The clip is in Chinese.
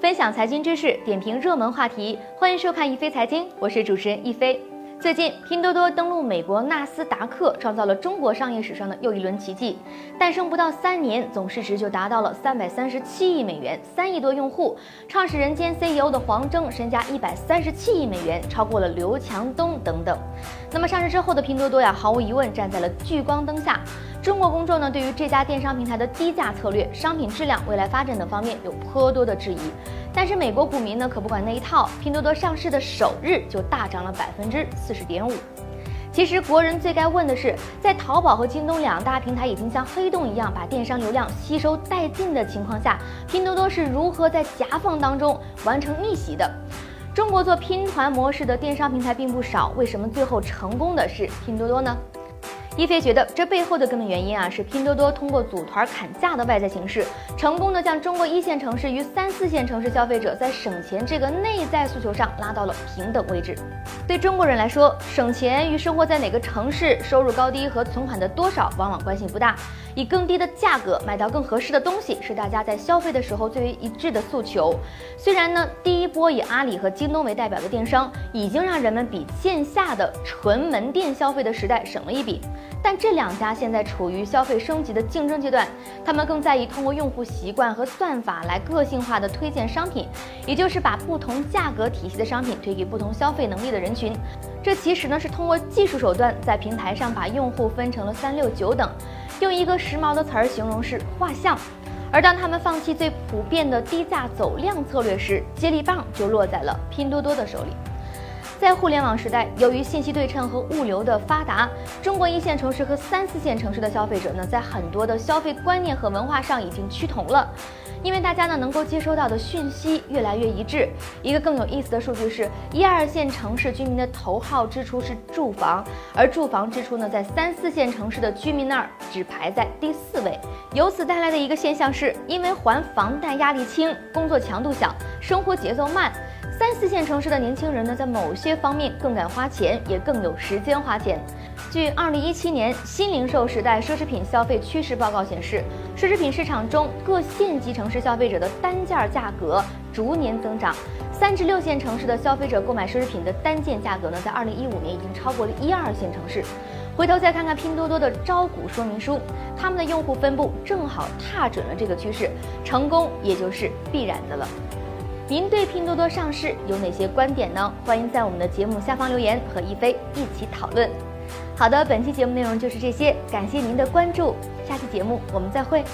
分享财经知识，点评热门话题，欢迎收看一飞财经，我是主持人一飞。最近，拼多多登陆美国纳斯达克，创造了中国商业史上的又一轮奇迹。诞生不到三年，总市值就达到了三百三十七亿美元，三亿多用户。创始人兼 CEO 的黄峥身家一百三十七亿美元，超过了刘强东等等。那么上市之后的拼多多呀，毫无疑问站在了聚光灯下。中国公众呢，对于这家电商平台的低价策略、商品质量、未来发展等方面有颇多的质疑。但是美国股民呢，可不管那一套，拼多多上市的首日就大涨了百分之四十点五。其实国人最该问的是，在淘宝和京东两大平台已经像黑洞一样把电商流量吸收殆尽的情况下，拼多多是如何在夹缝当中完成逆袭的？中国做拼团模式的电商平台并不少，为什么最后成功的是拼多多呢？一飞觉得，这背后的根本原因啊，是拼多多通过组团砍价的外在形式，成功的将中国一线城市与三四线城市消费者在省钱这个内在诉求上拉到了平等位置。对中国人来说，省钱与生活在哪个城市、收入高低和存款的多少往往关系不大。以更低的价格买到更合适的东西，是大家在消费的时候最为一致的诉求。虽然呢，第一波以阿里和京东为代表的电商，已经让人们比线下的纯门店消费的时代省了一笔。但这两家现在处于消费升级的竞争阶段，他们更在意通过用户习惯和算法来个性化的推荐商品，也就是把不同价格体系的商品推给不同消费能力的人群。这其实呢是通过技术手段在平台上把用户分成了三六九等，用一个时髦的词儿形容是画像。而当他们放弃最普遍的低价走量策略时，接力棒就落在了拼多多的手里。在互联网时代，由于信息对称和物流的发达，中国一线城市和三四线城市的消费者呢，在很多的消费观念和文化上已经趋同了。因为大家呢能够接收到的讯息越来越一致。一个更有意思的数据是，一二线城市居民的头号支出是住房，而住房支出呢，在三四线城市的居民那儿只排在第四位。由此带来的一个现象是，因为还房贷压力轻，工作强度小，生活节奏慢。三四线城市的年轻人呢，在某些方面更敢花钱，也更有时间花钱。据二零一七年新零售时代奢侈品消费趋势报告显示，奢侈品市场中各县级城市消费者的单件价格逐年增长。三至六线城市的消费者购买奢侈品的单件价格呢，在二零一五年已经超过了一二线城市。回头再看看拼多多的招股说明书，他们的用户分布正好踏准了这个趋势，成功也就是必然的了。您对拼多多上市有哪些观点呢？欢迎在我们的节目下方留言，和一菲一起讨论。好的，本期节目内容就是这些，感谢您的关注，下期节目我们再会。